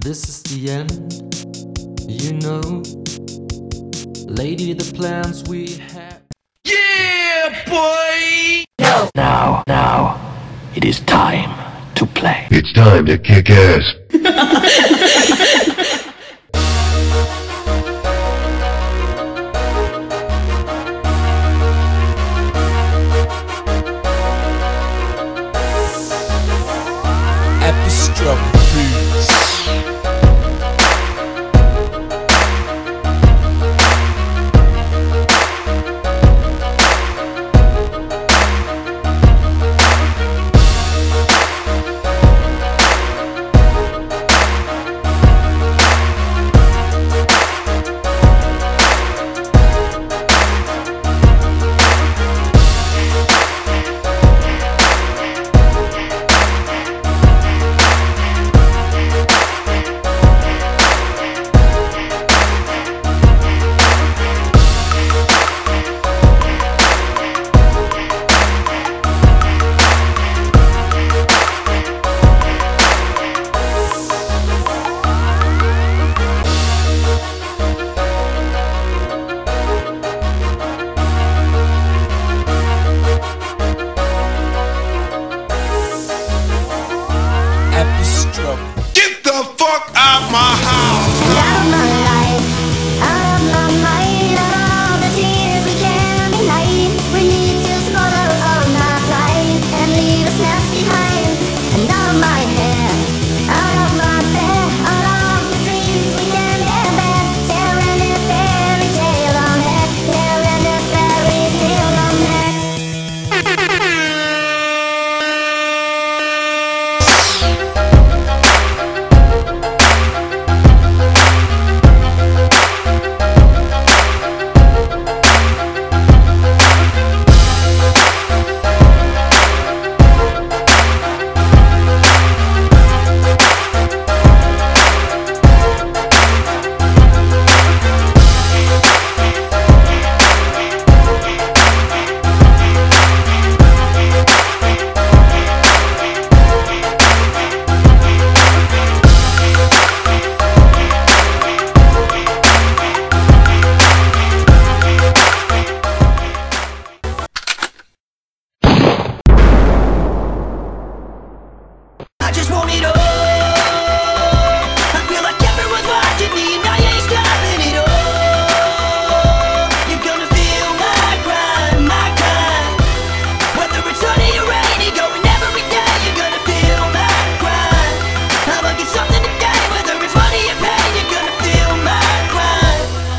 This is the end, you know. Lady, the plans we have. Yeah, boy! Now, now, now. It is time to play. It's time to kick ass.